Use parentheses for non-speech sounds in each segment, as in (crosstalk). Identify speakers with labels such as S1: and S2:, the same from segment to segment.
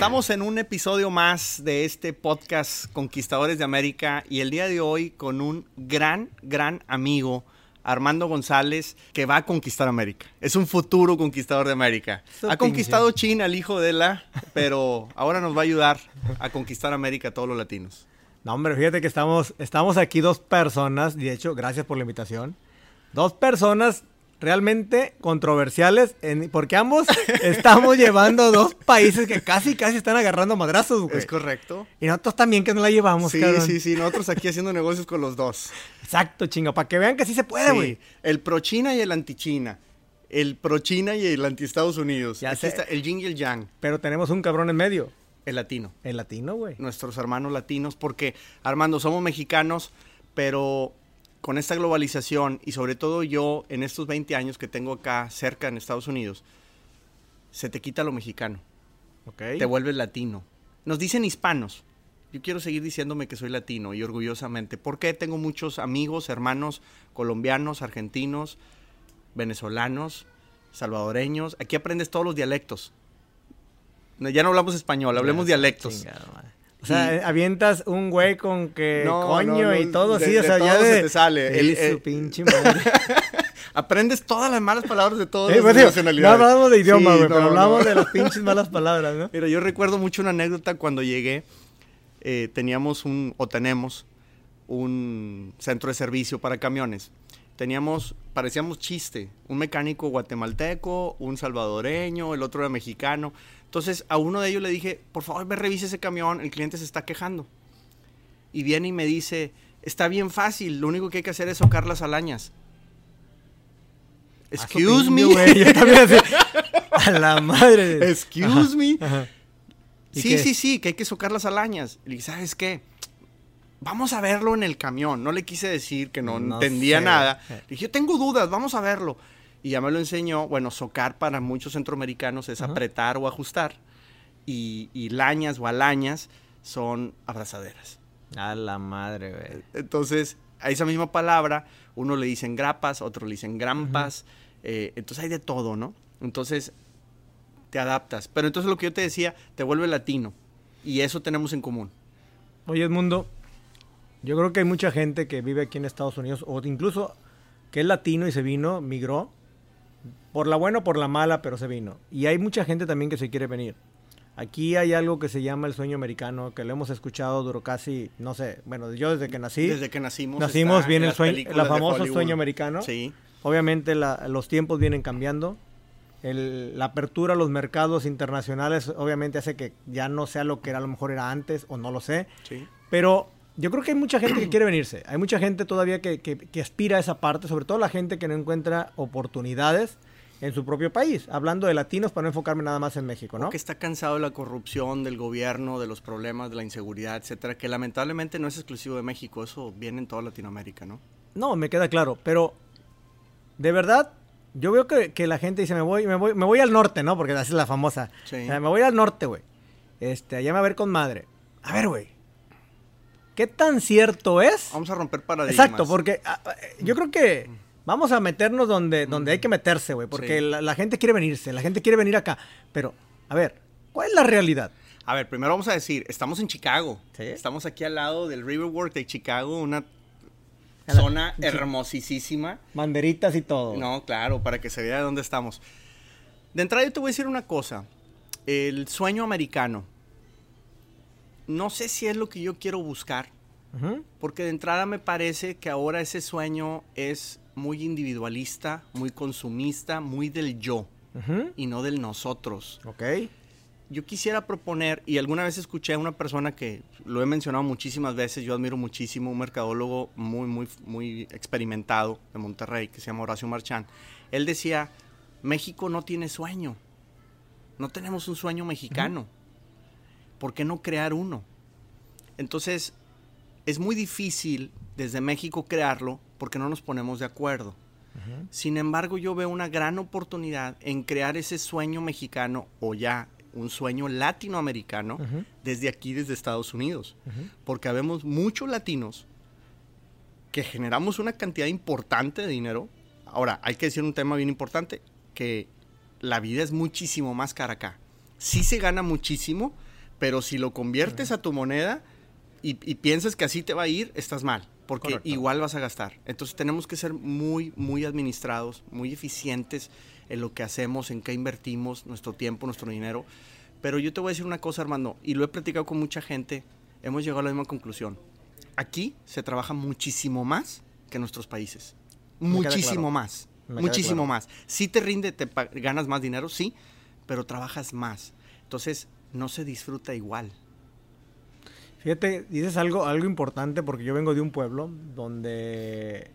S1: Estamos en un episodio más de este podcast Conquistadores de América y el día de hoy con un gran, gran amigo, Armando González, que va a conquistar América. Es un futuro conquistador de América. Ha conquistado China, el hijo de la, pero ahora nos va a ayudar a conquistar América a todos los latinos.
S2: No, hombre, fíjate que estamos, estamos aquí dos personas, de hecho, gracias por la invitación. Dos personas realmente controversiales, en- porque ambos (laughs) estamos llevando dos países que casi, casi están agarrando madrazos, güey.
S1: ¿Es correcto?
S2: Y nosotros también que no la llevamos,
S1: Sí,
S2: cabrón.
S1: sí, sí. Nosotros aquí haciendo negocios con los dos.
S2: Exacto, chingo, para que vean que sí se puede,
S1: Sí,
S2: güey.
S1: El pro-China y el anti-China. El pro-China y el anti-Estados Unidos.
S2: Ya
S1: Aquí
S2: sé.
S1: está el yin y el yang.
S2: Pero tenemos un cabrón en medio,
S1: El latino.
S2: el latino, güey.
S1: nuestros hermanos latinos, porque Armando, somos mexicanos, pero con esta globalización y sobre todo yo en estos 20 años que tengo acá cerca en Estados Unidos, se te quita lo mexicano,
S2: Ok.
S1: te vuelves latino. Nos dicen hispanos. Yo quiero seguir diciéndome que soy latino y orgullosamente, porque tengo muchos amigos, hermanos colombianos, argentinos, venezolanos, salvadoreños. Aquí aprendes todos los dialectos. No, Ya no hablamos español, hablemos dialectos.
S2: O sea,
S1: Y-
S2: avientas un güey con que
S1: No,
S2: coño
S1: no, no,
S2: y todo
S1: de-
S2: así, o
S1: de
S2: sea, ya
S1: todo
S2: de...
S1: se te sale. El-
S2: Sí, su
S1: eh,
S2: pinche madre. (laughs)
S1: Aprendes todas las malas palabras de todas
S2: Eh,
S1: las
S2: pues, no hablamos de idioma,
S1: Sí,
S2: güey, pero hablamos de las pinches malas palabras, ¿no?
S1: Mira, yo recuerdo mucho una anécdota cuando llegué. eh, teníamos un, o tenemos, un centro de servicio para camiones. Teníamos, parecíamos chiste, un mecánico guatemalteco, un salvadoreño, el otro era mexicano. Entonces a uno de ellos le dije, por favor, me revise ese camión, el cliente se está quejando. Y viene y me dice, está bien fácil, lo único que hay que hacer es socar las alañas.
S2: Ah,
S1: Excuse me. (laughs)
S2: a la madre.
S1: Excuse me.
S2: Ajá. ¿Y
S1: Sí,
S2: qué?
S1: sí, sí, que hay que socar las alañas. Le dije, ¿sabes qué? Vamos a verlo en el camión. No le quise decir que no,
S2: No
S1: entendía
S2: sé.
S1: nada. Le dije, yo tengo dudas, vamos a verlo. Y ya me lo enseñó. Bueno, socar para muchos centroamericanos es apretar o ajustar. Y, y lañas o alañas son abrazaderas.
S2: A la madre, güey.
S1: Entonces, a esa misma palabra, uno le dicen grapas, otro le dicen grampas. eh, entonces hay de todo, ¿no? Entonces, te adaptas. Pero entonces lo que yo te decía, te vuelve latino. Y eso tenemos en común.
S2: Oye, Edmundo, yo creo que hay mucha gente que vive aquí en Estados Unidos, o incluso que es latino y se vino, migró, por la buena o por la mala, pero se vino. Y hay mucha gente también que se quiere venir. Aquí hay algo que se llama el sueño americano, que lo hemos escuchado duró casi, no sé, bueno, yo desde que nací,
S1: Desde que nacimos.
S2: nacimos, viene
S1: en
S2: el sueño,
S1: de
S2: famoso sueño americano.
S1: Sí.
S2: Obviamente la- los tiempos vienen cambiando. El- la apertura a los mercados internacionales obviamente hace que ya no sea lo que era, a lo mejor era antes o no lo sé.
S1: Sí.
S2: Pero yo creo que hay mucha gente que quiere venirse. Hay mucha gente todavía que, que- que aspira a esa parte, sobre todo la gente que no encuentra oportunidades en su propio país. Hablando de latinos para no enfocarme nada más en México, ¿no?
S1: Que está cansado de la corrupción, del gobierno, de los problemas, de la inseguridad, etcétera, que lamentablemente no es exclusivo de México, eso viene en toda Latinoamérica, ¿no?
S2: No, me queda claro, pero de verdad, yo veo que, que la gente dice, me voy, me voy, me voy al norte, ¿no? Porque así es la famosa.
S1: Sí.
S2: O sea, me voy al norte, güey. Este, allá me va a ver con madre. A ver, güey. ¿Qué tan cierto es?
S1: Vamos a romper paradigmas.
S2: Exacto, porque ah, ah, yo creo que vamos a meternos donde, donde hay que meterse, güey. Porque
S1: Sí.
S2: la, la gente quiere venirse, la gente quiere venir acá. Pero, a ver, ¿cuál es la realidad?
S1: A ver, primero vamos a decir, estamos en Chicago.
S2: Sí.
S1: Estamos aquí al lado del Riverwalk de Chicago, una zona hermosísima.
S2: Banderitas y todo.
S1: No, claro, para que se vea de dónde estamos. De entrada yo te voy a decir una cosa. El sueño americano. No sé si es lo que yo quiero buscar, porque de entrada me parece que ahora ese sueño es muy individualista, muy consumista, muy del yo y no del nosotros.
S2: Ok.
S1: Yo quisiera proponer, y alguna vez escuché a una persona que lo he mencionado muchísimas veces, yo admiro muchísimo, un mercadólogo muy, muy, muy experimentado de Monterrey, que se llama Horacio Marchán. Él decía, México no tiene sueño, no tenemos un sueño mexicano, ¿por qué no crear uno? Entonces, es muy difícil desde México crearlo porque no nos ponemos de acuerdo. Sin embargo, yo veo una gran oportunidad en crear ese sueño mexicano o ya un sueño latinoamericano desde aquí, desde Estados Unidos. Porque habemos muchos latinos que generamos una cantidad importante de dinero. Ahora, hay que decir un tema bien importante, que la vida es muchísimo más cara acá. Sí se gana muchísimo, Pero si lo conviertes a tu moneda y, y piensas que así te va a ir, estás mal, porque
S2: Correcto.
S1: igual vas a gastar. Entonces tenemos que ser muy, muy administrados, muy eficientes en lo que hacemos, en qué invertimos nuestro tiempo, nuestro dinero. Pero yo te voy a decir una cosa, Armando, y lo he platicado con mucha gente, hemos llegado a la misma conclusión. Aquí se trabaja muchísimo más que en nuestros países.
S2: Me
S1: Muchísimo
S2: claro.
S1: más.
S2: Me
S1: Muchísimo
S2: claro.
S1: más. Sí te rinde, te ganas más dinero, sí, pero trabajas más. Entonces, no se disfruta igual.
S2: Fíjate, dices algo, algo importante porque yo vengo de un pueblo donde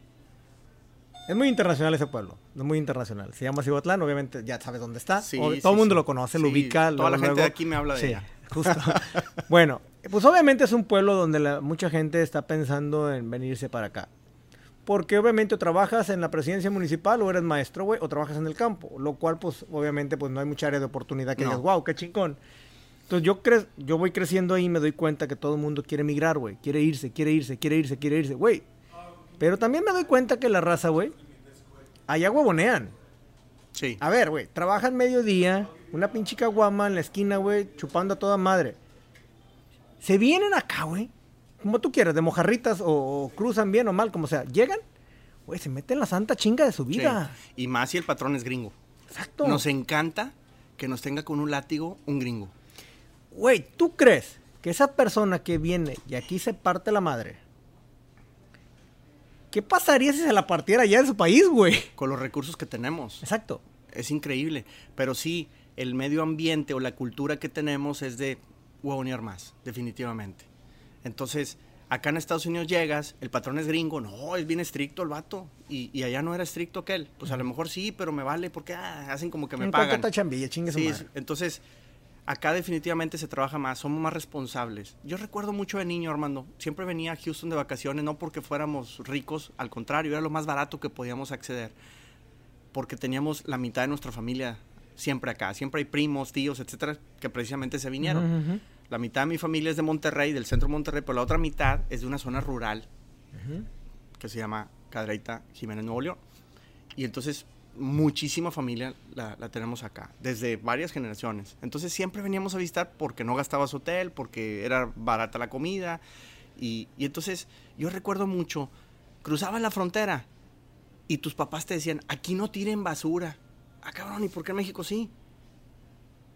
S2: es muy internacional ese pueblo, es muy internacional. Se llama Cihuatlán, obviamente ya sabes dónde está.
S1: Sí,
S2: o-
S1: sí,
S2: todo el mundo lo conoce, lo ubica.
S1: toda la
S2: luego,
S1: gente de aquí me habla de
S2: Sí,
S1: ella.
S2: justo. (laughs) bueno, pues obviamente es un pueblo donde la- mucha gente está pensando en venirse para acá. Porque obviamente o trabajas en la presidencia municipal o eres maestro, güey, o trabajas en el campo. Lo cual, pues, obviamente, pues no hay mucha área de oportunidad que
S1: No.
S2: digas, wow, qué chingón. Entonces yo, cre yo voy creciendo ahí y me doy cuenta que todo el mundo quiere emigrar, güey. Quiere irse, quiere irse, quiere irse, quiere irse, güey. Pero también me doy cuenta que la raza, güey, allá huevonean.
S1: Sí.
S2: A ver, güey, trabajan mediodía, una pinche caguama en la esquina, güey, chupando a toda madre. Se vienen acá, güey, como tú quieras, de mojarritas o, o cruzan bien o mal, como sea. Llegan, güey, se meten la santa chinga de su
S1: sí.
S2: vida.
S1: Y más si el patrón es gringo.
S2: Exacto.
S1: Nos encanta que nos tenga con un látigo un gringo.
S2: Güey, ¿tú crees que esa persona que viene y aquí se parte la madre? ¿Qué pasaría si se la partiera allá en su país, güey?
S1: Con los recursos que tenemos.
S2: Exacto.
S1: Es increíble. Pero sí, el medio ambiente o la cultura que tenemos es de huevonear más, definitivamente. Entonces, acá en Estados Unidos llegas, el patrón es gringo, no, es bien estricto el vato. Y, y allá no era estricto aquel. Pues a lo mejor sí, pero me vale porque ah, hacen como que me
S2: en
S1: pagan.
S2: chambilla,
S1: Sí,
S2: madre.
S1: entonces, acá definitivamente se trabaja más, somos más responsables. Yo recuerdo mucho de niño, Armando, siempre venía a Houston de vacaciones, no porque fuéramos ricos, al contrario, era lo más barato que podíamos acceder, porque teníamos la mitad de nuestra familia siempre acá, siempre hay primos, tíos, etcétera, que precisamente se vinieron. La mitad de mi familia es de Monterrey, del centro de Monterrey, pero la otra mitad es de una zona rural que se llama Cadereyta Jiménez Nuevo León. Y entonces muchísima familia la, la tenemos acá, desde varias generaciones. Entonces siempre veníamos a visitar porque no gastabas hotel, porque era barata la comida. Y, y entonces yo recuerdo mucho, cruzabas la frontera y tus papás te decían, aquí no tiren basura. Ah, cabrón, ¿y por qué en México sí?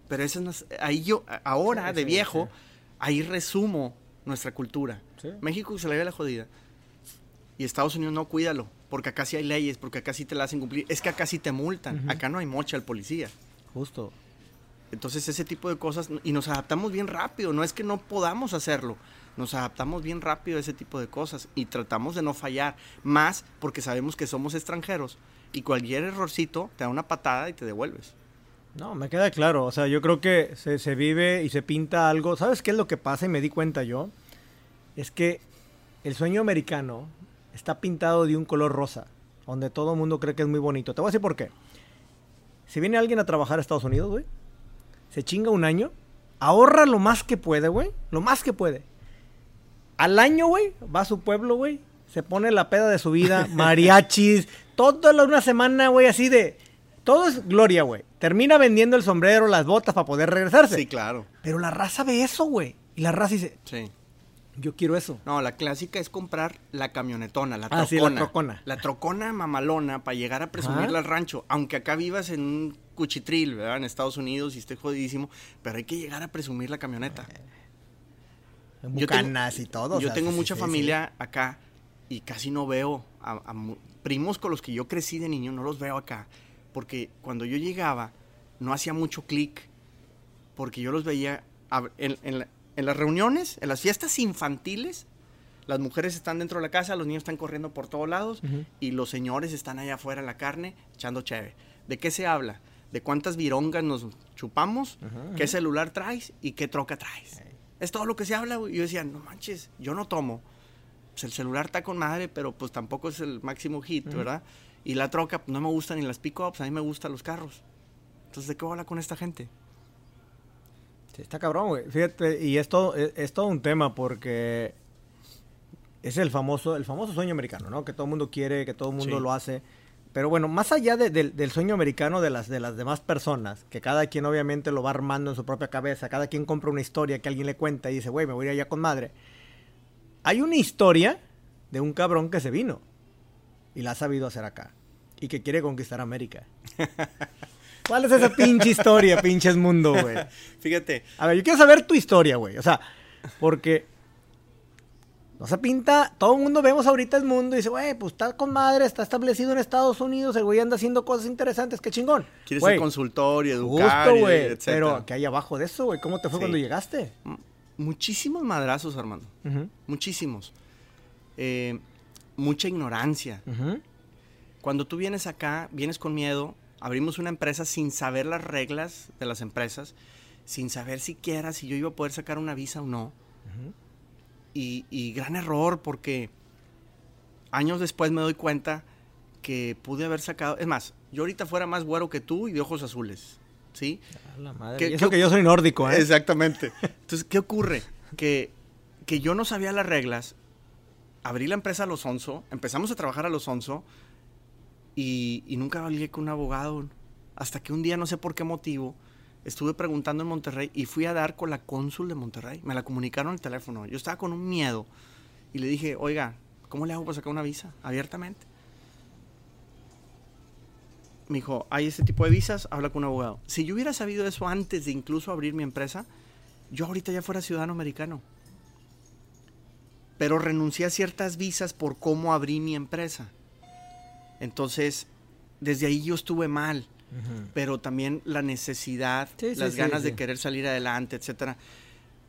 S1: Pero eso no es- ahí yo, ahora
S2: Sí,
S1: de
S2: sí,
S1: viejo,
S2: sí.
S1: ahí resumo nuestra cultura. México se le ve la jodida. Y Estados Unidos no, cuídalo. Porque acá sí hay leyes, porque acá sí te la hacen cumplir. Es que acá sí te multan.
S2: Ujú.
S1: Acá no hay mocha al policía.
S2: Justo.
S1: Entonces ese tipo de cosas, y nos adaptamos bien rápido. No es que no podamos hacerlo. Nos adaptamos bien rápido a ese tipo de cosas y tratamos de no fallar. Más porque sabemos que somos extranjeros. Y cualquier errorcito te da una patada y te devuelves.
S2: No, me queda claro. O sea, yo creo que se, se vive y se pinta algo. ¿Sabes qué es lo que pasa? Y me di cuenta yo. Es que el sueño americano está pintado de un color rosa. Donde todo el mundo cree que es muy bonito. Te voy a decir por qué. Si viene alguien a trabajar a Estados Unidos, güey. Se chinga un año. Ahorra lo más que puede, güey. Lo más que puede. Al año, güey, va a su pueblo, güey. Se pone la peda de su vida, (laughs) mariachis, toda la- una semana, güey, así de... Todo es gloria, güey. Termina vendiendo el sombrero, las botas para poder regresarse.
S1: Sí, claro.
S2: Pero la raza ve eso, güey. Y la raza dice,
S1: Sí.
S2: Yo quiero eso.
S1: No, la clásica es comprar la camionetona, la
S2: Ah,
S1: trocona.
S2: sí, la trocona.
S1: La trocona mamalona para llegar a presumirla al rancho. Aunque acá vivas en un cuchitril, ¿verdad? En Estados Unidos y esté jodidísimo. Pero hay que llegar a presumir la camioneta. Yo tengo-
S2: Bucanas y todo. o
S1: Yo
S2: sea,
S1: tengo
S2: sí,
S1: mucha
S2: sí,
S1: familia acá y casi no veo a, a mu- primos con los que yo crecí de niño, no los veo acá. Porque cuando yo llegaba, no hacía mucho clic. Porque yo los veía a- en, en la- en las reuniones, en las fiestas infantiles. Las mujeres están dentro de la casa, los niños están corriendo por todos lados y los señores están allá afuera en la carne echando cheve. ¿De qué se habla? De cuántas virongas nos chupamos, qué celular traes y qué troca traes. Es todo lo que se habla, güey. Yo decía, no manches, yo no tomo. Pues el celular está con madre, pero pues tampoco es el máximo hit, ¿verdad? Y la troca, pues, no me gustan ni las pick-ups, a mí me gustan los carros. Entonces, ¿de qué voy a hablar con esta gente?
S2: Está cabrón, güey. Fíjate, y es todo, es, es todo un tema porque es el famoso, el famoso sueño americano, ¿no? Que todo el mundo quiere, que todo el mundo
S1: Sí.
S2: lo hace. pero bueno, más allá de- del- del sueño americano de las, de las demás personas, que cada quien obviamente lo va armando en su propia cabeza, cada quien compra una historia que alguien le cuenta y dice, güey, me voy a ir allá con madre. Hay una historia de un cabrón que se vino y la ha sabido hacer acá y que quiere conquistar América. (laughs) ¿Cuál es esa pinche historia, (laughs) pinches mundo, güey?
S1: Fíjate,
S2: A ver, yo quiero saber tu historia, güey. O sea, porque no se pinta. Todo el mundo vemos ahorita el mundo y dice, güey, pues está con madre, está establecido en Estados Unidos, el güey anda haciendo cosas interesantes, qué chingón.
S1: quieres ser consultor y educar,
S2: Justo, güey. Pero, ¿qué hay abajo de eso, güey? ¿Cómo te fue
S1: Sí.
S2: cuando llegaste?
S1: Muchísimos madrazos.
S2: Ujú,
S1: Muchísimos. Eh, mucha ignorancia. Cuando tú vienes acá, vienes con miedo, abrimos una empresa sin saber las reglas de las empresas, sin saber siquiera si yo iba a poder sacar una visa o no. y, y gran error porque años después me doy cuenta que pude haber sacado, es más, yo ahorita fuera más güero que tú y de ojos azules, ¿sí?
S2: A la madre.
S1: ¿Qué-
S2: Y eso
S1: qué-
S2: que yo soy nórdico, ¿eh?
S1: Exactamente. (laughs) Entonces, ¿qué ocurre? Que, que yo no sabía las reglas, abrí la empresa a los 11, empezamos a trabajar a los 11 y, y nunca hablé con un abogado. Hasta que un día, no sé por qué motivo, estuve preguntando en Monterrey y fui a dar con la cónsul de Monterrey. Me la comunicaron al teléfono. Yo estaba con un miedo y le dije, oiga, ¿cómo le hago para sacar una visa? Abiertamente. Me dijo, hay este tipo de visas, habla con un abogado. Si yo hubiera sabido eso antes de incluso abrir mi empresa, yo ahorita ya fuera ciudadano americano. Pero renuncié a ciertas visas por cómo abrí mi empresa. Entonces, desde ahí yo estuve mal pero también la necesidad,
S2: Sí,
S1: las
S2: sí,
S1: ganas
S2: sí.
S1: de querer salir adelante, etcétera.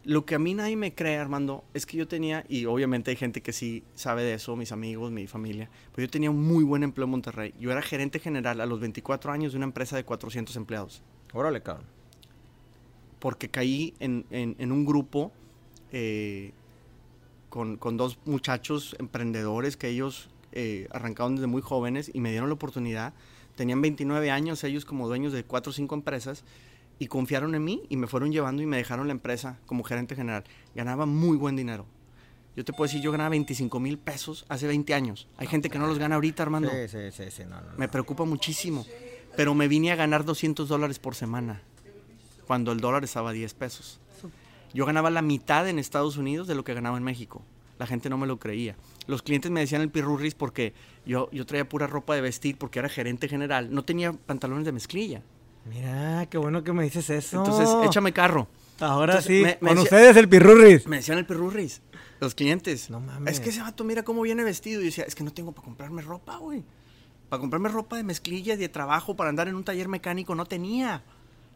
S1: Lo que a mí nadie me cree, Armando, es que yo tenía, y obviamente hay gente que sí sabe de eso, mis amigos, mi familia, pero yo tenía un muy buen empleo en Monterrey. Yo era gerente general a los 24 años de una empresa de 400 empleados,
S2: Órale, cabrón.
S1: porque caí en, en- en un grupo eh, con, con dos muchachos emprendedores que ellos eh, arrancaron desde muy jóvenes y me dieron la oportunidad. Tenían 29 años, ellos como dueños de 4 o 5 empresas, y confiaron en mí y me fueron llevando y me dejaron la empresa como gerente general. Ganaba muy buen dinero. Yo te puedo decir, yo ganaba 25 mil pesos hace 20 años. Hay gente que no los gana ahorita, Armando.
S2: Sí, sí, sí, sí, no, no, no.
S1: Me preocupa muchísimo. Pero me vine a ganar 200 dólares por semana, cuando el dólar estaba a 10 pesos. Yo ganaba la mitad en Estados Unidos de lo que ganaba en México. La gente no me lo creía. Los clientes me decían el pirurris porque yo, yo traía pura ropa de vestir porque era gerente general. No tenía pantalones de mezclilla.
S2: Mira, qué bueno que me dices eso.
S1: Entonces, échame carro.
S2: Ahora
S1: Entonces,
S2: sí,
S1: me- me
S2: con
S1: decía-
S2: ustedes el pirurris.
S1: Me decían el pirurris, los clientes.
S2: No mames.
S1: Es que ese vato mira cómo viene vestido. Y decía, es que no tengo para comprarme ropa, güey. Para comprarme ropa de mezclilla y de trabajo para andar en un taller mecánico no tenía.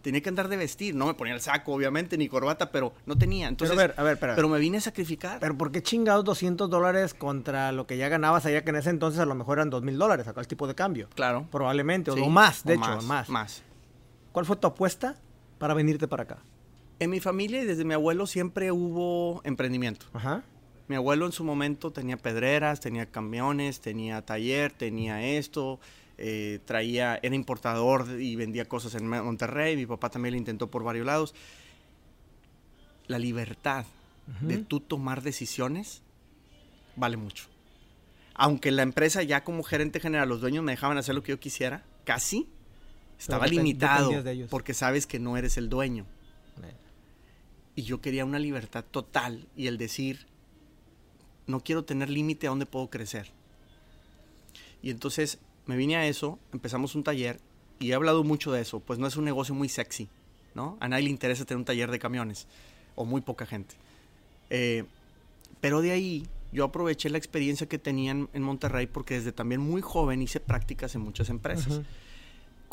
S1: Tenía que andar de vestir. No me ponía el saco, obviamente, ni corbata, pero no tenía. Entonces,
S2: pero a ver, a ver, espera.
S1: pero me vine a sacrificar.
S2: Pero ¿por qué chingados 200 dólares contra lo que ya ganabas allá que en ese entonces a lo mejor eran 2 mil dólares? ¿A cuál tipo de cambio?
S1: claro.
S2: Probablemente,
S1: Sí,
S2: o más, de
S1: o
S2: hecho,
S1: más,
S2: más.
S1: Más.
S2: ¿Cuál fue tu apuesta para venirte para acá?
S1: En mi familia y desde mi abuelo siempre hubo emprendimiento.
S2: Ajá.
S1: Mi abuelo en su momento tenía pedreras, tenía camiones, tenía taller, tenía esto, eh, traía, era importador y vendía cosas en Monterrey. Mi papá también lo intentó por varios lados. La libertad de tú tomar decisiones vale mucho. Aunque la empresa ya como gerente general, los dueños me dejaban hacer lo que yo quisiera, casi estaba limitado
S2: de
S1: porque sabes que no eres el dueño.
S2: Eh,
S1: Y yo quería una libertad total y el decir, no quiero tener límite a dónde puedo crecer. Y entonces me vine a eso, empezamos un taller y he hablado mucho de eso, pues no es un negocio muy sexy, ¿no? A nadie le interesa tener un taller de camiones, o muy poca gente. Eh, pero de ahí yo aproveché la experiencia que tenía en, Monterrey porque desde también muy joven hice prácticas en muchas empresas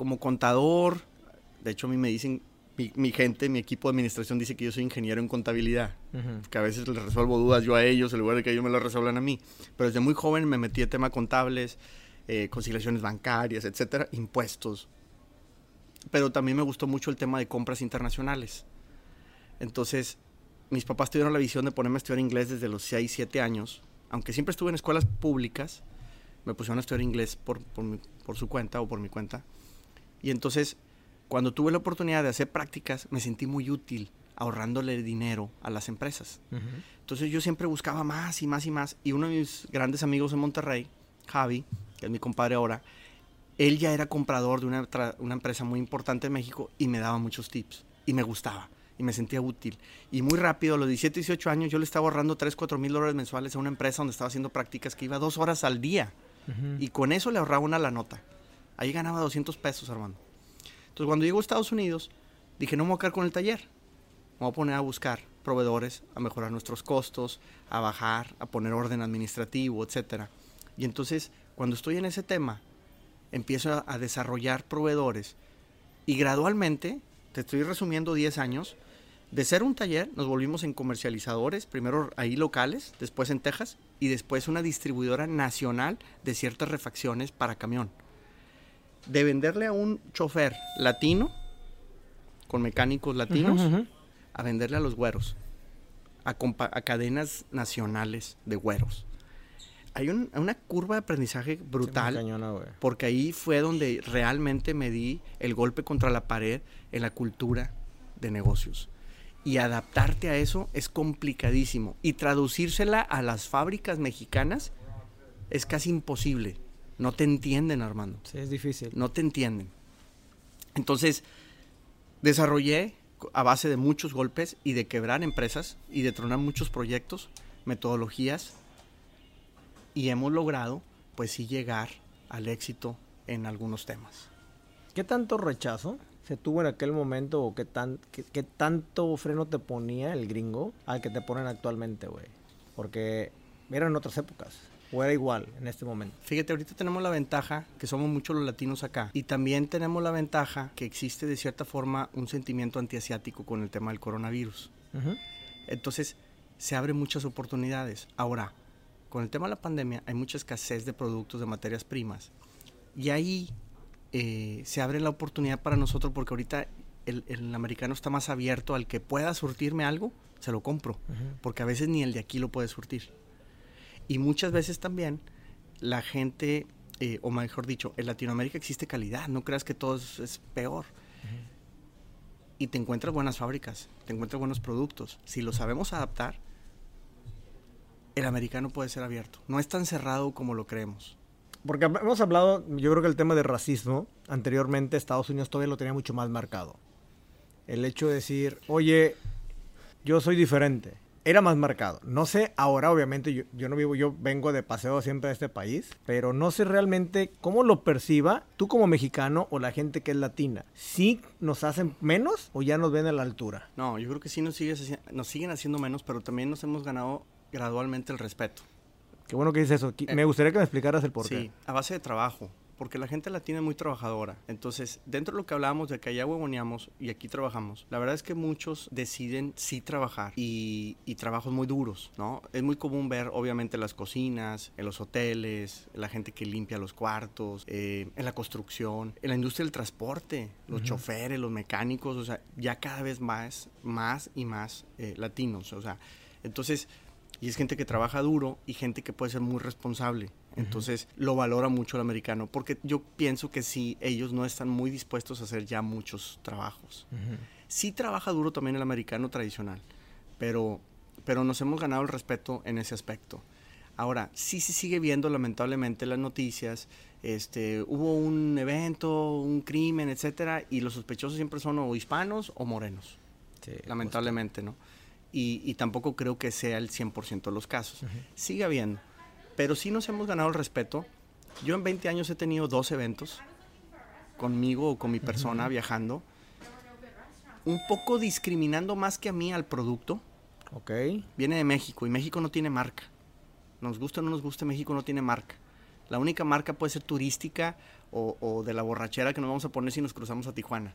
S1: como contador, de hecho a mí me dicen, mi, mi gente, mi equipo de administración dice que yo soy ingeniero en contabilidad,
S2: Ujú.
S1: que a veces les resuelvo dudas yo a ellos en lugar de que ellos me las resuelvan a mí. Pero desde muy joven me metí a tema contables, eh, conciliaciones bancarias, etcétera, impuestos. Pero también me gustó mucho el tema de compras internacionales. Entonces, mis papás tuvieron la visión de ponerme a estudiar inglés desde los 6, 7 años. Aunque siempre estuve en escuelas públicas, me pusieron a estudiar inglés por, por, mi- por su cuenta o por mi cuenta. Y entonces, cuando tuve la oportunidad de hacer prácticas, me sentí muy útil ahorrándole dinero a las empresas.
S2: Ujú.
S1: Entonces yo siempre buscaba más y más y más. Y uno de mis grandes amigos en Monterrey, Javi, que es mi compadre ahora, él ya era comprador de una, una empresa muy importante en México y me daba muchos tips y me gustaba y me sentía útil. Y muy rápido, a los 17, 18 años, yo le estaba ahorrando 3, 4 mil dólares mensuales a una empresa donde estaba haciendo prácticas que iba dos horas al día. Y con eso le ahorraba una la nota. Ahí ganaba 200 pesos, Armando. Entonces, cuando llego a Estados Unidos, dije, no me voy a quedar con el taller. Me voy a poner a buscar proveedores, a mejorar nuestros costos, a bajar, a poner orden administrativo, etc. Y entonces, cuando estoy en ese tema, empiezo a, a desarrollar proveedores y gradualmente, te estoy resumiendo 10 años, de ser un taller, nos volvimos en comercializadores, primero ahí locales, después en Texas y después una distribuidora nacional de ciertas refacciones para camión. De venderle a un chofer latino, con mecánicos latinos, a venderle a los güeros, a, cadenas nacionales de güeros. Hay una curva de aprendizaje brutal, porque ahí fue donde realmente me di el golpe contra la pared en la cultura de negocios y adaptarte a eso es complicadísimo. Y traducírsela a las fábricas mexicanas es casi imposible. No te entienden, Armando.
S2: Sí, es difícil.
S1: No te entienden. Entonces, desarrollé a base de muchos golpes y de quebrar empresas y de tronar muchos proyectos, metodologías, y hemos logrado, pues sí, llegar al éxito en algunos temas.
S2: ¿Qué tanto rechazo se tuvo en aquel momento o qué, tan, qué, tanto freno te ponía el gringo al que te ponen actualmente, güey? Porque eran otras épocas. ¿O era igual en este momento?
S1: Fíjate, ahorita tenemos la ventaja que somos muchos los latinos acá. Y también tenemos la ventaja que existe de cierta forma un sentimiento antiasiático con el tema del coronavirus. Entonces, se abren muchas oportunidades. Ahora, con el tema de la pandemia hay mucha escasez de productos, de materias primas. Y ahí eh, se abre la oportunidad para nosotros porque ahorita el, americano está más abierto al que pueda surtirme algo, se lo compro, porque a veces ni el de aquí lo puede surtir. Y muchas veces también la gente, eh, o mejor dicho, en Latinoamérica existe calidad, no creas que todo es, peor. Y te encuentras buenas fábricas, te encuentras buenos productos. Si lo sabemos adaptar, el americano puede ser abierto. No es tan cerrado como lo creemos.
S2: Porque hemos hablado, yo creo que el tema de racismo, anteriormente Estados Unidos todavía lo tenía mucho más marcado. El hecho de decir, oye, yo soy diferente, era más marcado. No sé, ahora obviamente yo, yo, no vivo, yo vengo de paseo siempre a este país, pero no sé realmente cómo lo perciba tú como mexicano o la gente que es latina. ¿Sí nos hacen menos o ya nos ven a la altura?
S1: No, yo creo que sí nos, nos siguen haciendo menos, pero también nos hemos ganado gradualmente el respeto.
S2: Qué bueno que dices eso. Eh, me gustaría que me explicaras el porqué.
S1: Sí, a base de trabajo. Porque la gente latina es muy trabajadora. Entonces, dentro de lo que hablábamos de que allá huevoneamos y aquí trabajamos, la verdad es que muchos deciden sí trabajar y, trabajos muy duros, ¿no? Es muy común ver, obviamente, las cocinas, en los hoteles, la gente que limpia los cuartos, eh, en la construcción, en la industria del transporte, los choferes, los mecánicos, o sea, ya cada vez más, más y más eh, latinos, o sea, entonces y es gente que trabaja duro y gente que puede ser muy responsable. Entonces lo valora mucho el americano, porque yo pienso que sí, ellos no están muy dispuestos a hacer ya muchos trabajos. Sí trabaja duro también el americano tradicional, pero, pero nos hemos ganado el respeto en ese aspecto. Ahora, sí se sigue viendo lamentablemente las noticias, este, hubo un evento, un crimen, etcétera, y los sospechosos siempre son o hispanos o morenos. lamentablemente, ¿no? Y, tampoco creo que sea el 100% de los casos. Sigue habiendo. Pero sí nos hemos ganado el respeto. Yo en 20 años he tenido dos eventos conmigo o con mi persona viajando. Un poco discriminando más que a mí al producto.
S2: Ok.
S1: Viene de México y México no tiene marca. Nos gusta o no nos guste, México no tiene marca. La única marca puede ser turística o, de la borrachera que nos vamos a poner si nos cruzamos a Tijuana.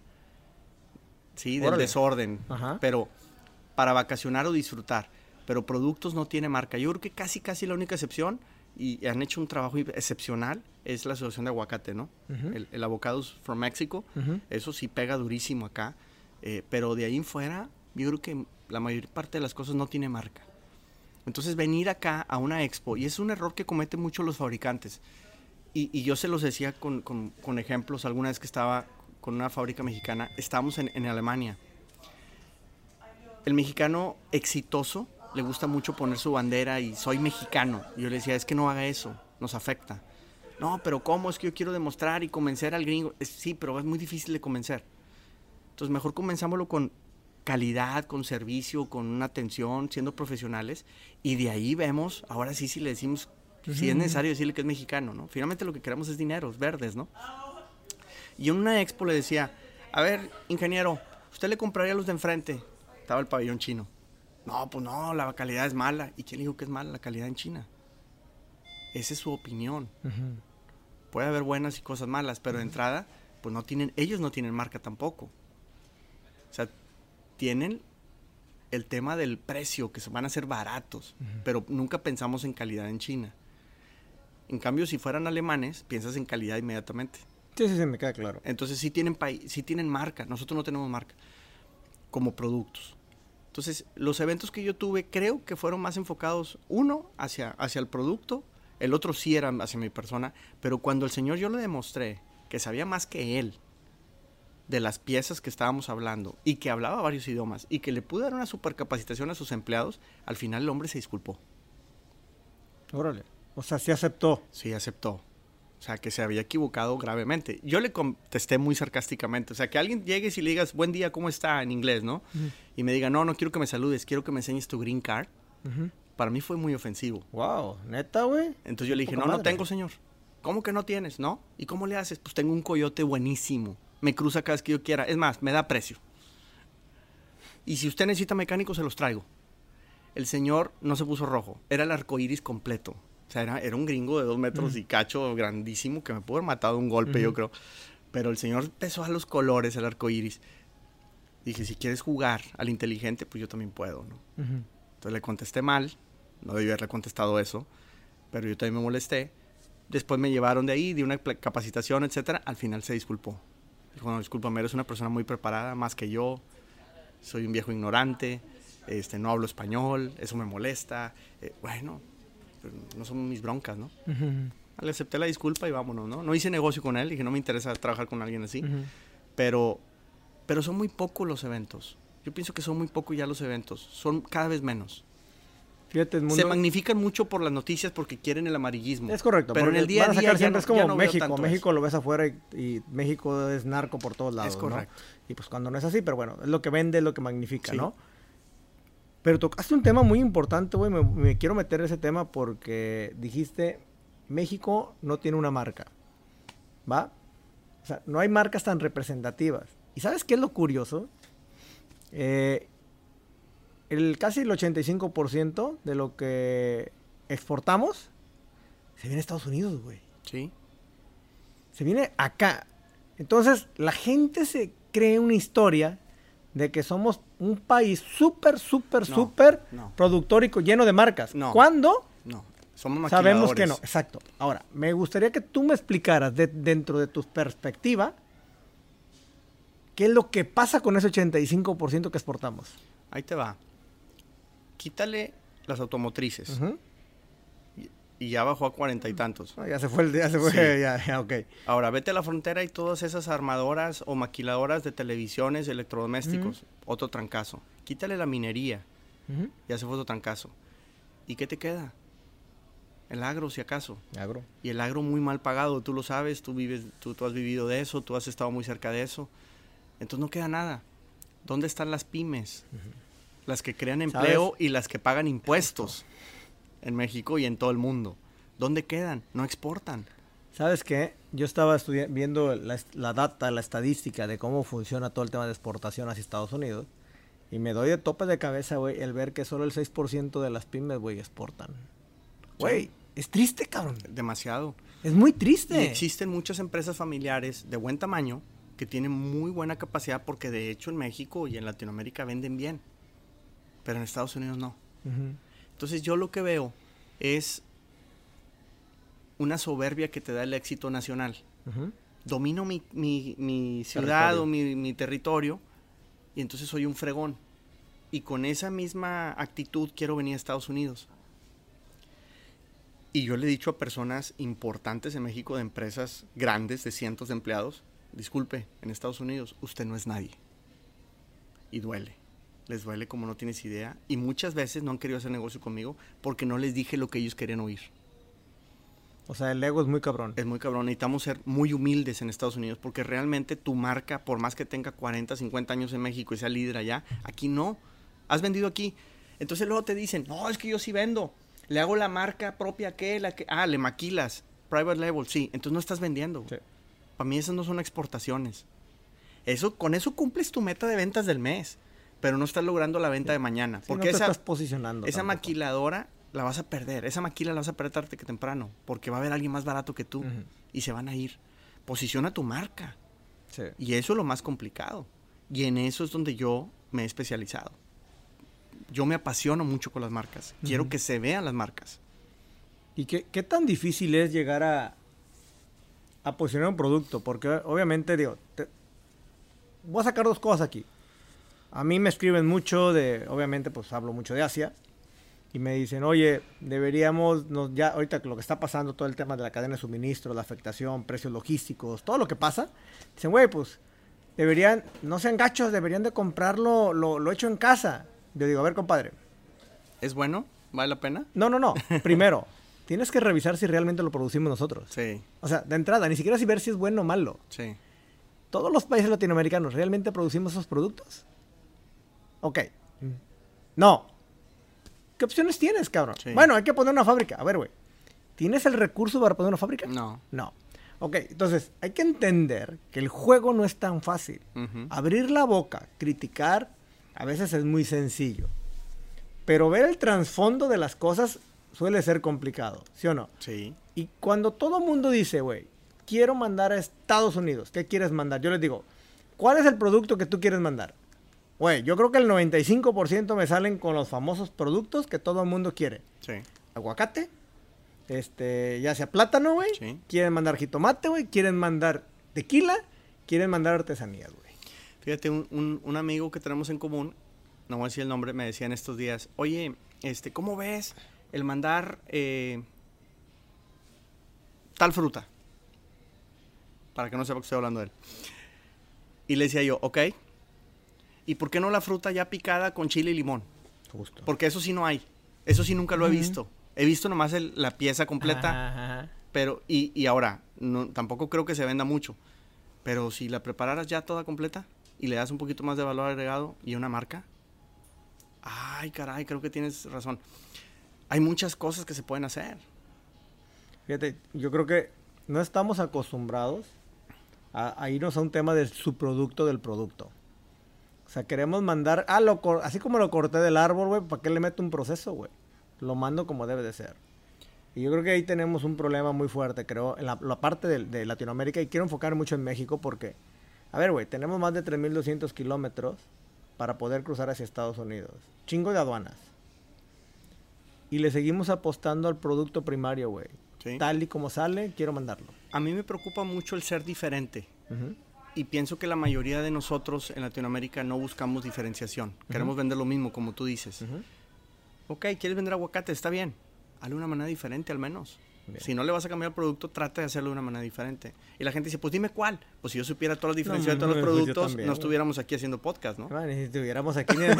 S1: Sí, del desorden. Pero para vacacionar o disfrutar. Pero productos no tiene marca. Yo creo que casi, casi la única excepción, y han hecho un trabajo excepcional, es la asociación de aguacate, ¿no? el, el, Avocados from Mexico. Eso sí pega durísimo acá. Eh, pero de ahí en fuera, yo creo que la mayor parte de las cosas no tiene marca. Entonces venir acá a una expo, y es un error que cometen muchos los fabricantes, y, yo se los decía con, con, ejemplos, alguna vez que estaba con una fábrica mexicana, estábamos en, en Alemania, el mexicano exitoso le gusta mucho poner su bandera y soy mexicano. yo le decía, es que no haga eso, nos afecta. No, pero ¿cómo? Es que yo quiero demostrar y convencer al gringo. sí, pero es muy difícil de convencer. Entonces, mejor comenzámoslo con calidad, con servicio, con una atención, siendo profesionales. Y de ahí vemos, ahora sí, si le decimos, si es necesario decirle que es mexicano, ¿no? Finalmente lo que queremos es dinero, es verdes, ¿no? Y en una expo le decía, a ver, ingeniero, ¿usted le compraría los de enfrente? Estaba el pabellón chino. No, pues no, la calidad es mala. ¿Y quién dijo que es mala la calidad en China? Esa es su opinión. Puede haber buenas y cosas malas, pero de entrada, pues no tienen, ellos no tienen marca tampoco. O sea, tienen el tema del precio, que se van a ser baratos, pero nunca pensamos en calidad en China. En cambio, si fueran alemanes, piensas en calidad inmediatamente.
S2: Sí, sí, sí, me queda claro.
S1: Entonces sí tienen, sí tienen marca, nosotros no tenemos marca como productos. Entonces, los eventos que yo tuve creo que fueron más enfocados, uno, hacia, hacia el producto, el otro sí era hacia mi persona, pero cuando el Señor yo le demostré que sabía más que él de las piezas que estábamos hablando y que hablaba varios idiomas y que le pude dar una supercapacitación a sus empleados, al final el hombre se disculpó.
S2: Órale. O sea, sí aceptó.
S1: Sí, aceptó. O sea, que se había equivocado gravemente. Yo le contesté muy sarcásticamente. O sea, que alguien llegue y le digas, buen día, ¿cómo está? En inglés, ¿no? Y me diga, no, no quiero que me saludes, quiero que me enseñes tu green card. Para mí fue muy ofensivo.
S2: Wow, neta, güey.
S1: Entonces yo le dije, no, no tengo, señor. ¿Cómo que no tienes? ¿No? ¿Y cómo le haces? Pues tengo un coyote buenísimo. Me cruza cada vez que yo quiera. Es más, me da precio. Y si usted necesita mecánicos, se los traigo. El señor no se puso rojo. Era el arco iris completo. O sea, era, un gringo de dos metros y cacho grandísimo que me pudo haber matado un golpe, yo creo. Pero el señor empezó a los colores, el arco iris. Dije, si quieres jugar al inteligente, pues yo también puedo, ¿no? Entonces le contesté mal, no debí haberle contestado eso, pero yo también me molesté. Después me llevaron de ahí, di una capacitación, etcétera. Al final se disculpó. Dijo, no, discúlpame, eres una persona muy preparada, más que yo. Soy un viejo ignorante, este, no hablo español, eso me molesta. Eh, bueno, no son mis broncas, ¿no? Le acepté la disculpa y vámonos, ¿no? No hice negocio con él, dije, no me interesa trabajar con alguien así. pero, pero son muy pocos los eventos. Yo pienso que son muy pocos ya los eventos. Son cada vez menos.
S2: Fíjate,
S1: Se magnifican mucho por las noticias porque quieren el amarillismo.
S2: Es correcto. Pero en el día a día es como México. México lo ves afuera y, México es narco por todos lados. Es correcto. Y pues cuando no es así, pero bueno, es lo que vende, es lo que magnifica, ¿no? Pero tocaste un tema muy importante, güey. Me, quiero meter ese tema porque dijiste, México no tiene una marca. ¿Va? O sea, no hay marcas tan representativas. ¿Y sabes qué es lo curioso? Eh, el casi el 85% de lo que exportamos se viene a Estados Unidos, güey.
S1: Sí.
S2: Se viene acá. Entonces, la gente se cree una historia de que somos un país súper, súper, súper productor y lleno de marcas. No. ¿Cuándo?
S1: No. Somos
S2: Sabemos que no, exacto. Ahora, me gustaría que tú me explicaras dentro de tu perspectiva qué es lo que pasa con ese 85% que exportamos.
S1: Ahí te va. Quítale las automotrices y ya bajó a cuarenta y tantos.
S2: Ah, ya se fue el día, se fue, (laughs) ya, ya, ok.
S1: Ahora, vete a la frontera y todas esas armadoras o maquiladoras de televisiones, electrodomésticos, otro trancazo. Quítale la minería, ya se fue otro trancazo. ¿Y qué te queda? El agro, si acaso.
S2: Agro.
S1: Y el agro muy mal pagado, tú lo sabes, tú vives, tú, tú has vivido de eso, tú has estado muy cerca de eso. Entonces no queda nada. ¿Dónde están las pymes? Las que crean empleo y las que pagan impuestos en México y en todo el mundo. ¿Dónde quedan? No exportan.
S2: ¿Sabes qué? Yo estaba viendo la, data, la estadística de cómo funciona todo el tema de exportación hacia Estados Unidos. Y me doy de tope de cabeza, güey, el ver que solo el 6% de las pymes, güey, exportan. Güey, es triste, cabrón.
S1: Demasiado.
S2: Es muy triste.
S1: Y existen muchas empresas familiares de buen tamaño que tienen muy buena capacidad porque de hecho en México y en Latinoamérica venden bien. Pero en Estados Unidos no. Entonces yo lo que veo es una soberbia que te da el éxito nacional. Domino mi, ciudad o mi, territorio y entonces soy un fregón. Y con esa misma actitud quiero venir a Estados Unidos. Y yo le he dicho a personas importantes en México de empresas grandes de cientos de empleados, disculpe, en Estados Unidos usted no es nadie. Y duele les duele como no tienes idea. Y muchas veces no han querido hacer negocio conmigo porque no les dije lo que ellos querían oír.
S2: O sea, el ego es muy cabrón.
S1: Es muy cabrón. Necesitamos ser muy humildes en Estados Unidos porque realmente tu marca, por más que tenga 40, 50 años en México y sea líder allá, aquí no. Has vendido aquí. Entonces luego te dicen, no, es que yo sí vendo. Le hago la marca propia que la que. Ah, le maquilas. Private label, sí. Entonces no estás vendiendo.
S2: Sí.
S1: Para mí esas no son exportaciones. Eso, con eso cumples tu meta de ventas del mes. Pero no estás logrando la venta de mañana.
S2: Sí,
S1: porque
S2: no te
S1: esa,
S2: estás posicionando.
S1: esa
S2: tampoco.
S1: maquiladora la vas a perder. Esa maquila la vas a perder tarde que temprano. Porque va a haber alguien más barato que tú. Y se van a ir. Posiciona tu marca.
S2: Sí.
S1: Y eso es lo más complicado. Y en eso es donde yo me he especializado. Yo me apasiono mucho con las marcas. Quiero que se vean las marcas.
S2: ¿Y qué, qué tan difícil es llegar a, a posicionar un producto? Porque obviamente, digo, te- voy a sacar dos cosas aquí. A mí me escriben mucho de, obviamente, pues hablo mucho de Asia. Y me dicen, oye, deberíamos, nos, ya ahorita lo que está pasando, todo el tema de la cadena de suministro, la afectación, precios logísticos, todo lo que pasa. Dicen, güey, pues deberían, no sean gachos, deberían de comprarlo lo, lo hecho en casa. Yo digo, a ver, compadre,
S1: ¿Es bueno? ¿Vale la pena?
S2: no, no, no. (laughs) Primero, tienes que revisar si realmente lo producimos nosotros.
S1: Sí,
S2: O sea, de entrada, ni siquiera si ver si es bueno o malo.
S1: sí.
S2: ¿Todos los países latinoamericanos realmente producimos esos productos? Ok. No. ¿Qué opciones tienes, cabrón?
S1: Sí.
S2: Bueno, hay que poner una fábrica. A ver, güey. ¿Tienes el recurso para poner una fábrica?
S1: No.
S2: No. Ok, entonces hay que entender que el juego no es tan fácil.
S1: Ujú.
S2: Abrir la boca, criticar, a veces es muy sencillo. Pero ver el trasfondo de las cosas suele ser complicado, ¿sí o no?
S1: Sí.
S2: Y cuando todo mundo dice, güey, quiero mandar a Estados Unidos, ¿qué quieres mandar? Yo les digo, ¿cuál es el producto que tú quieres mandar? Güey, yo creo que el 95% me salen con los famosos productos que todo el mundo quiere.
S1: Sí.
S2: Aguacate, este, ya sea plátano, güey.
S1: Sí.
S2: Quieren mandar jitomate, güey. Quieren mandar tequila. Quieren mandar artesanías, güey.
S1: Fíjate, un, un- un amigo que tenemos en común, no voy a decir el nombre, me decía en estos días, oye, este, ¿cómo ves el mandar eh, tal fruta? Para que no sepa que estoy hablando de él. Y le decía yo, ok, ¿y por qué no la fruta ya picada con chile y limón?
S2: Justo.
S1: Porque eso sí no hay. Eso sí nunca lo he
S2: Ujú.
S1: visto. He visto nomás el- la pieza completa.
S2: Ajá.
S1: Pero, y, y ahora, no, tampoco creo que se venda mucho. Pero si la prepararas ya toda completa y le das un poquito más de valor agregado y una marca. Ay, caray, creo que tienes razón. Hay muchas cosas que se pueden hacer.
S2: Fíjate, yo creo que no estamos acostumbrados a, a irnos a un tema del subproducto del producto. O sea, queremos mandar, ah, lo cor- así como lo corté del árbol, güey, ¿para qué le meto un proceso, güey? Lo mando como debe de ser. Y yo creo que ahí tenemos un problema muy fuerte, creo, en la, la parte de, de Latinoamérica. Y quiero enfocar mucho en México porque, a ver, güey, tenemos más de 3.200 kilómetros para poder cruzar hacia Estados Unidos. Chingo de aduanas. Y le seguimos apostando al producto primario, güey.
S1: ¿sí?
S2: Tal y como sale, quiero mandarlo.
S1: A mí me preocupa mucho el ser diferente.
S2: Ujú.
S1: Y pienso que la mayoría de nosotros en Latinoamérica no buscamos diferenciación. Queremos vender lo mismo, como tú dices.
S2: Ujú.
S1: Ok, ¿quieres vender aguacate? Está bien. Hazle de una manera diferente al menos.
S2: Bien.
S1: Si no le vas a cambiar el producto, trata de hacerlo de una manera diferente. Y la gente dice, pues dime cuál. Pues si yo supiera todas las diferencias de todos los
S2: pues
S1: productos,
S2: también,
S1: no estuviéramos aquí haciendo podcast, ¿no?
S2: Man, si estuviéramos aquí, de-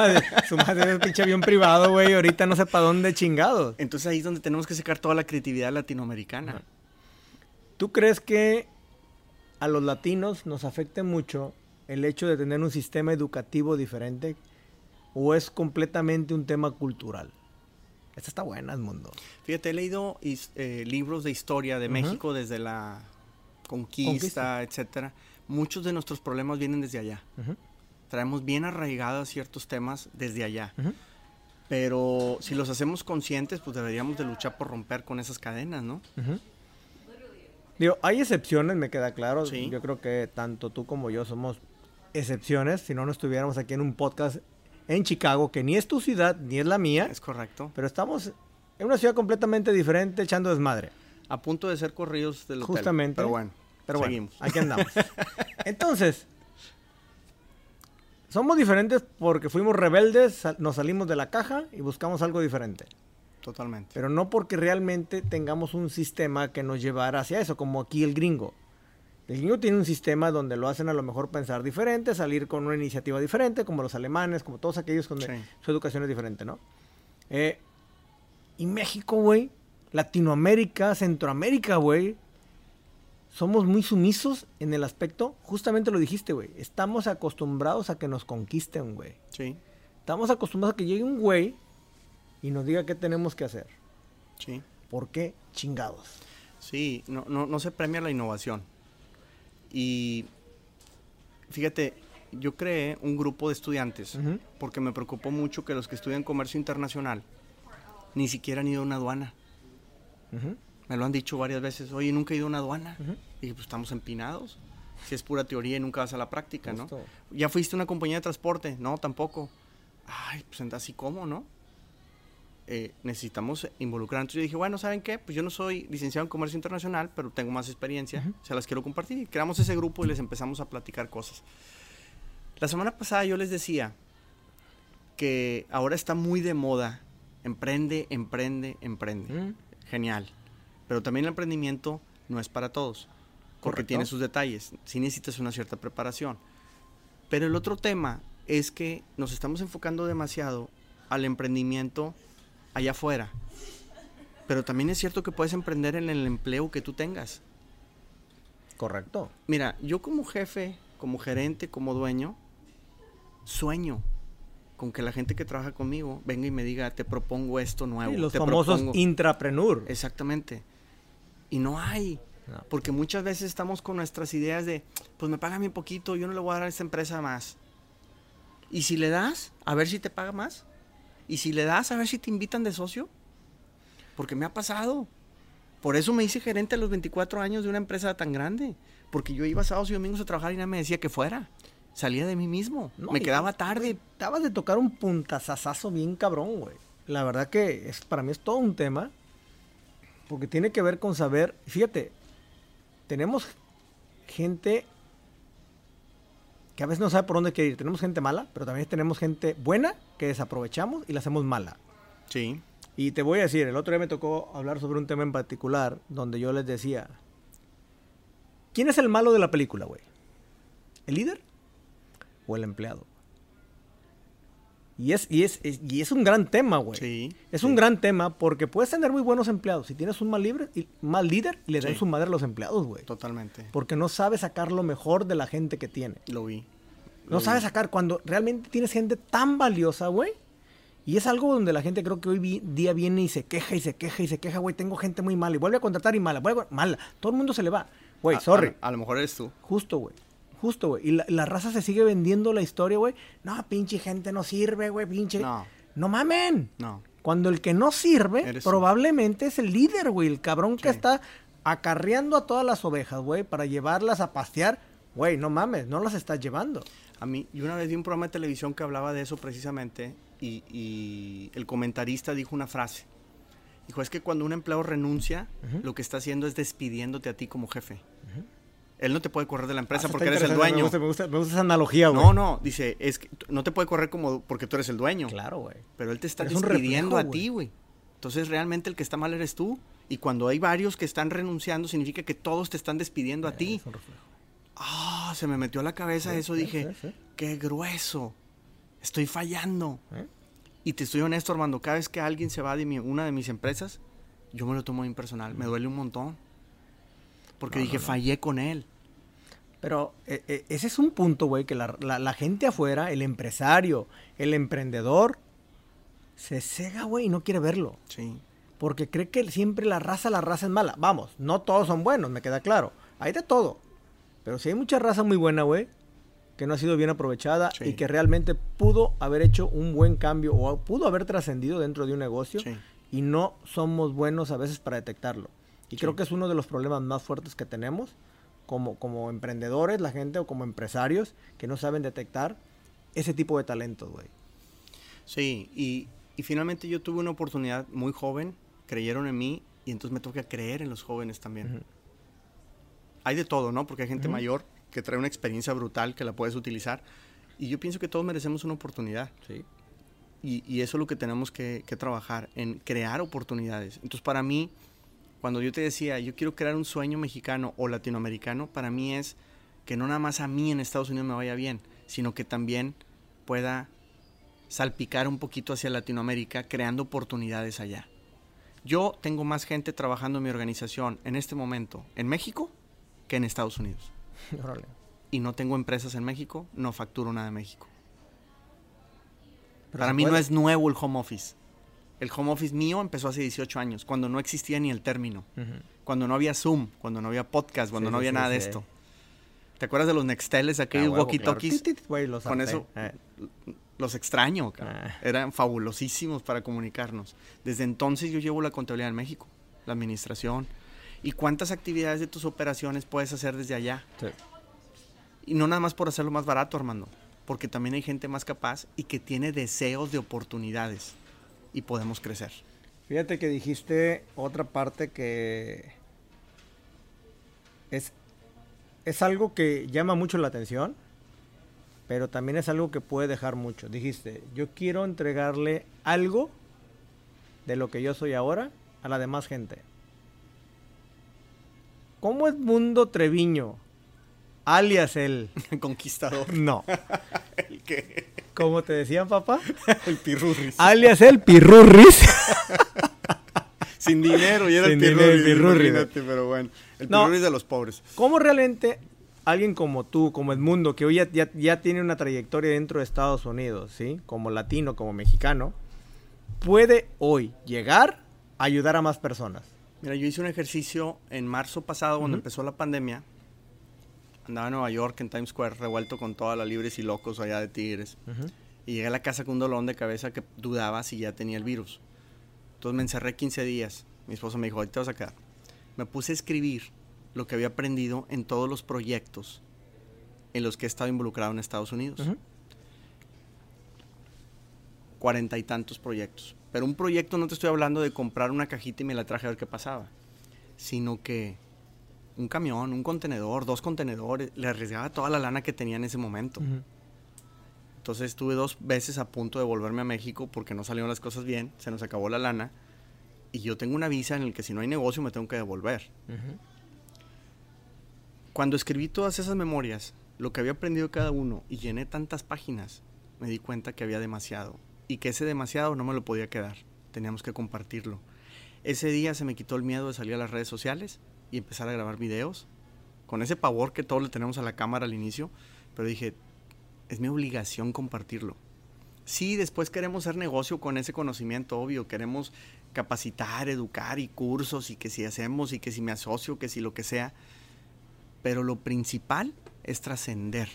S2: su madre es pinche avión privado, güey. Ahorita no sé para dónde chingados.
S1: Entonces ahí es donde tenemos que sacar toda la creatividad latinoamericana.
S2: ¿Tú crees que a los latinos nos afecte mucho el hecho de tener un sistema educativo diferente? ¿O es completamente un tema cultural? Esta está buena, mundo.
S1: Fíjate, he leído eh, libros de historia de. México desde la conquista,
S2: Conquista.
S1: etcétera. Muchos de nuestros problemas vienen desde allá. Traemos bien arraigados ciertos temas desde allá. Pero si los hacemos conscientes, pues deberíamos de luchar por romper con esas cadenas, ¿no?
S2: Digo, hay excepciones, me queda claro.
S1: Sí.
S2: Yo creo que tanto tú como yo somos excepciones. Si no, no estuviéramos aquí en un podcast en Chicago, que ni es tu ciudad, ni es la mía.
S1: Es correcto.
S2: Pero estamos en una ciudad completamente diferente echando desmadre.
S1: A punto de ser corridos del hotel.
S2: Justamente.
S1: Pero bueno,
S2: Pero bueno,
S1: seguimos.
S2: aquí andamos. (laughs) Entonces, somos diferentes porque fuimos rebeldes, nos salimos de la caja y buscamos algo diferente.
S1: Totalmente.
S2: Pero no porque realmente tengamos un sistema que nos llevara hacia eso, como aquí el gringo. El gringo tiene un sistema donde lo hacen a lo mejor pensar diferente, salir con una iniciativa diferente, como los alemanes, como todos aquellos donde
S1: Sí.
S2: su educación es diferente, ¿no? Eh, y México, güey, Latinoamérica, Centroamérica, güey, somos muy sumisos en el aspecto, justamente lo dijiste, güey. Estamos acostumbrados a que nos conquisten, güey.
S1: Sí,
S2: Estamos acostumbrados a que llegue un güey y nos diga qué tenemos que hacer.
S1: sí.
S2: ¿Por qué? Chingados.
S1: Sí, no, no, no se premia la innovación. Y fíjate, yo creé un grupo de estudiantes porque me preocupó mucho que los que estudian comercio internacional ni siquiera han ido a una aduana. Me lo han dicho varias veces, oye, nunca he ido a una aduana.
S2: Ujú.
S1: Y pues estamos empinados. Si es pura teoría y nunca vas a la práctica, ¿no? ¿Ya fuiste a una compañía de transporte? No, tampoco. Ay, pues así como, ¿no? Eh, necesitamos involucrar. Entonces yo dije, bueno, ¿saben qué? Pues yo no soy licenciado en comercio internacional, pero tengo más experiencia.
S2: Ujú.
S1: Se las quiero compartir. Y creamos ese grupo y les empezamos a platicar cosas. La semana pasada yo les decía que ahora está muy de moda. Emprende, emprende, emprende.
S2: Mm.
S1: Genial. Pero también el emprendimiento no es para todos. Porque
S2: Correcto.
S1: tiene sus detalles. Sí necesitas una cierta preparación. Pero el otro tema es que nos estamos enfocando demasiado al emprendimiento allá afuera. Pero también es cierto que puedes emprender en el empleo que tú tengas.
S2: Correcto.
S1: Mira, yo como jefe, como gerente, como dueño, sueño con que la gente que trabaja conmigo venga y me diga, te propongo esto nuevo.
S2: Sí, los
S1: te
S2: famosos
S1: propongo".
S2: intrapreneur.
S1: Exactamente. Y no hay.
S2: No.
S1: Porque muchas veces estamos con nuestras ideas de, pues me pagan bien poquito, yo no le voy a dar a esta empresa más. Y si le das, a ver si te paga más. Y si le das, a ver si te invitan de socio. Porque me ha pasado. Por eso me hice gerente a los 24 años de una empresa tan grande. Porque yo iba sábados y domingos a trabajar y nadie me decía que fuera. Salía de mí mismo.
S2: No,
S1: me quedaba tarde.
S2: Acabas de tocar un puntazazazo bien cabrón, güey. La verdad que es, para mí es todo un tema. Porque tiene que ver con saber. Fíjate, tenemos gente que a veces no sabe por dónde quiere ir. Tenemos gente mala, pero también tenemos gente buena que desaprovechamos y la hacemos mala.
S1: Sí.
S2: Y te voy a decir, el otro día me tocó hablar sobre un tema en particular donde yo les decía, ¿quién es el malo de la película, güey? ¿El líder o el empleado? Y es, y es, es- y es un gran tema, güey.
S1: Sí.
S2: Es
S1: sí.
S2: un gran tema porque puedes tener muy buenos empleados. Si tienes un mal, libre, y, mal líder, y le dan
S1: Sí.
S2: su madre a los empleados, güey.
S1: Totalmente.
S2: Porque no sabe sacar lo mejor de la gente que tiene.
S1: Lo vi.
S2: No
S1: Lo vi.
S2: sacar cuando realmente tienes gente tan valiosa, güey. Y es algo donde la gente creo que hoy día viene y se queja y se queja y se queja, güey, tengo gente muy mala y vuelve a contratar y mala, vuelve a- mala. Todo el mundo se le va. Güey, sorry.
S1: A, a lo mejor eres tú.
S2: Justo, güey. Justo, güey. Y la, la raza se sigue vendiendo la historia, güey. No, pinche gente no sirve, güey, pinche.
S1: No.
S2: No mamen.
S1: No.
S2: Cuando el que no sirve,
S1: Eres
S2: probablemente es el líder, güey. El cabrón que está acarreando a todas las ovejas, güey, para llevarlas a pastear. Güey, no mames, no las estás llevando.
S1: A mí, yo una vez vi un programa de televisión que hablaba de eso precisamente y, y el comentarista dijo una frase. Dijo, es que cuando un empleado renuncia, lo que está haciendo es despidiéndote a ti como jefe. Él no te puede correr de la empresa
S2: Ah,
S1: porque eres el dueño.
S2: Me gusta, me gusta- me gusta esa analogía, güey.
S1: No, no, dice, es que no te puede correr como porque tú eres el dueño.
S2: Claro, güey.
S1: Pero él te está despidiendo a ti, güey. Entonces realmente el que está mal eres tú. Y cuando hay varios que están renunciando, significa que todos te están despidiendo a ti.
S2: Un reflejo.
S1: Ah, se me metió a la cabeza
S2: Sí,
S1: eso.
S2: sí,
S1: Dije,
S2: sí.
S1: qué grueso. Estoy fallando.
S2: ¿Eh?
S1: Y te estoy honesto, Armando, cada vez que alguien se va de mi- una de mis empresas, yo me lo tomo bien personal. Me duele un montón. Porque
S2: No,
S1: dije,
S2: no, no.
S1: fallé con él.
S2: Pero eh, eh, ese es un punto, güey, que la, la- la gente afuera, el empresario, el emprendedor, se cega, güey, y no quiere verlo.
S1: Sí.
S2: Porque cree que siempre la raza, la raza es mala. Vamos, no todos son buenos, me queda claro. Hay de todo. Pero si hay mucha raza muy buena, güey, que no ha sido bien aprovechada
S1: Sí.
S2: y que realmente pudo haber hecho un buen cambio o pudo haber trascendido dentro de un negocio
S1: Sí.
S2: y no somos buenos a veces para detectarlo. Y
S1: Sí.
S2: creo que es uno de los problemas más fuertes que tenemos como, como emprendedores, la gente, o como empresarios que no saben detectar ese tipo de talentos, güey.
S1: Sí, y, y finalmente yo tuve una oportunidad muy joven, creyeron en mí y entonces me toca creer en los jóvenes también.
S2: Ujú.
S1: Hay de todo, ¿no? Porque hay gente
S2: Ujú.
S1: mayor que trae una experiencia brutal que la puedes utilizar. Y yo pienso que todos merecemos una oportunidad.
S2: Sí.
S1: Y, y eso es lo que tenemos que, que trabajar, en crear oportunidades. Entonces, para mí, cuando yo te decía, yo quiero crear un sueño mexicano o latinoamericano, para mí es que no nada más a mí en Estados Unidos me vaya bien, sino que también pueda salpicar un poquito hacia Latinoamérica, creando oportunidades allá. Yo tengo más gente trabajando en mi organización en este momento en México que en Estados Unidos. (laughs) Y no tengo empresas en México, no facturo nada de México.
S2: Pero
S1: Para mí no
S2: puede.
S1: es nuevo el home office. El home office mío empezó hace 18 años, cuando no existía ni el término. Cuando no había Zoom, cuando no había podcast, cuando
S2: Sí,
S1: no había
S2: sí,
S1: nada de esto. ¿Te acuerdas de los Nexteles, aquellos
S2: Ah,
S1: walkie-talkies?
S2: claro.
S1: Con eso-
S2: Eh,
S1: Los extraño.
S2: Ah.
S1: Eran fabulosísimos para comunicarnos. Desde entonces yo llevo la contabilidad en México, la administración. ¿Y cuántas actividades de tus operaciones puedes hacer desde allá?
S2: sí.
S1: Y no nada más por hacerlo más barato, Armando, porque también hay gente más capaz y que tiene deseos de oportunidades y podemos crecer.
S2: Fíjate que dijiste otra parte que es, es algo que llama mucho la atención, pero también es algo que puede dejar mucho. Dijiste, yo quiero entregarle algo de lo que yo soy ahora a la demás gente. ¿Cómo es Mundo Treviño? Alias el... (laughs)
S1: Conquistador.
S2: No. (laughs)
S1: El que...
S2: ¿Cómo te decían, papá? (laughs)
S1: El pirurris.
S2: Alias el Pirurris. (laughs)
S1: Sin dinero y era
S2: Sin
S1: el
S2: dinero, el
S1: pirurris.
S2: pirurris.
S1: pero bueno. El
S2: No.
S1: pirurris de los pobres.
S2: ¿Cómo realmente alguien como tú, como Edmundo, que hoy ya, ya- ya tiene una trayectoria dentro de Estados Unidos, ¿sí? Como latino, como mexicano, puede hoy llegar a ayudar a más personas?
S1: Mira, yo hice un ejercicio en marzo pasado cuando empezó la pandemia. Andaba en Nueva York, en Times Square, revuelto con todas las libres y locos allá de Tigres. Y llegué a la casa con un dolón de cabeza que dudaba si ya tenía el virus. Entonces me encerré 15 días. Mi esposa me dijo, te vas a quedar. Me puse a escribir lo que había aprendido en todos los proyectos en los que he estado involucrado en Estados Unidos. Cuarenta y tantos proyectos. Pero un proyecto no te estoy hablando de comprar una cajita y me la traje a ver qué pasaba. Sino que un camión, un contenedor, dos contenedores, le arriesgaba toda la lana que tenía en ese momento. Entonces estuve dos veces a punto de volverme a México porque no salieron las cosas bien, se nos acabó la lana. Y yo tengo una visa en el que si no hay negocio me tengo que devolver. Cuando escribí todas esas memorias, lo que había aprendido cada uno y llené tantas páginas, me di cuenta que había demasiado. Y que ese demasiado no me lo podía quedar. Teníamos que compartirlo. Ese día se me quitó el miedo de salir a las redes sociales y empezar a grabar videos. Con ese pavor que todos le tenemos a la cámara al inicio. Pero dije, es mi obligación compartirlo. Sí, después queremos hacer negocio con ese conocimiento, obvio. Queremos capacitar, educar y cursos y que si hacemos y que si me asocio, que si lo que sea. Pero lo principal es trascender,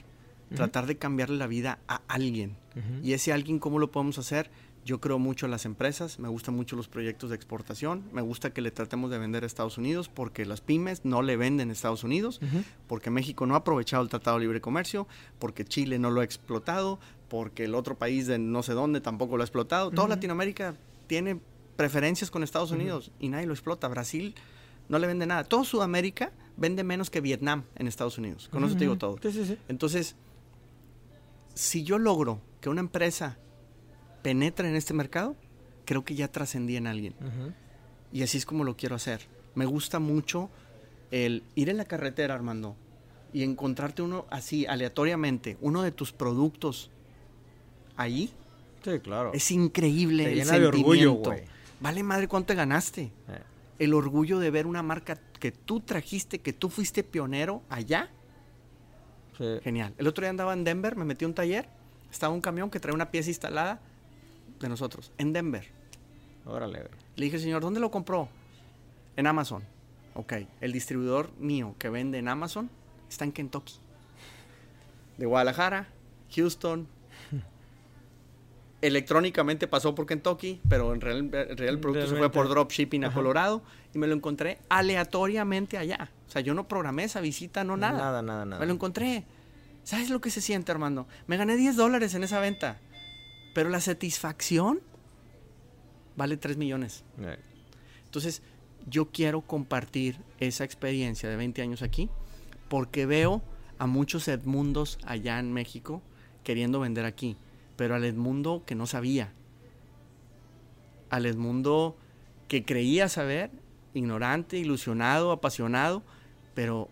S1: tratar de cambiarle la vida a alguien. Y ese alguien, ¿cómo lo podemos hacer? Yo creo mucho en las empresas, me gustan mucho los proyectos de exportación, me gusta que le tratemos de vender a Estados Unidos porque las pymes no le venden a Estados Unidos, porque México no ha aprovechado el Tratado de Libre Comercio, porque Chile no lo ha explotado, porque el otro país de no sé dónde tampoco lo ha explotado. Toda
S2: Ujú.
S1: Latinoamérica tiene preferencias con Estados Unidos y nadie lo explota. Brasil no le vende nada. Todo Sudamérica vende menos que Vietnam en Estados Unidos. Con eso te digo todo.
S2: Sí, sí, sí.
S1: Entonces, si yo logro que una empresa penetre en este mercado, creo que ya trascendí en alguien. Y así es como lo quiero hacer. Me gusta mucho el ir en la carretera, Armando, y encontrarte uno así, aleatoriamente, uno de tus productos ahí.
S2: Sí, claro.
S1: Es increíble
S2: Te
S1: el
S2: llena de orgullo,
S1: sentimiento.
S2: güey.
S1: Vale madre cuánto te ganaste.
S2: Eh,
S1: El orgullo de ver una marca que tú trajiste, que tú fuiste pionero allá.
S2: sí.
S1: Genial. El otro día andaba en Denver, me metí a un taller, estaba un camión que trae una pieza instalada de nosotros, en Denver.
S2: Órale.
S1: Le dije, señor, ¿dónde lo compró? En Amazon. Ok. El distribuidor mío que vende en Amazon está en Kentucky. De Guadalajara, Houston. (laughs) Electrónicamente pasó por Kentucky, pero en real, en real el producto se fue por dropshipping a. Colorado y me lo encontré aleatoriamente allá. O sea, yo no programé esa visita, no nada.
S2: Nada, nada, nada.
S1: Me lo encontré. ¿Sabes lo que se siente, Armando? Me gané 10 dólares en esa venta. Pero la satisfacción vale 3 millones.
S2: Eh,
S1: Entonces, yo quiero compartir esa experiencia de 20 años aquí porque veo a muchos Edmundos allá en México queriendo vender aquí, pero al Edmundo que no sabía, al Edmundo que creía saber, ignorante, ilusionado, apasionado, pero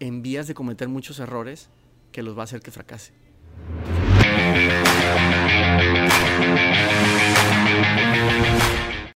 S1: en vías de cometer muchos errores que los va a hacer que fracase. Música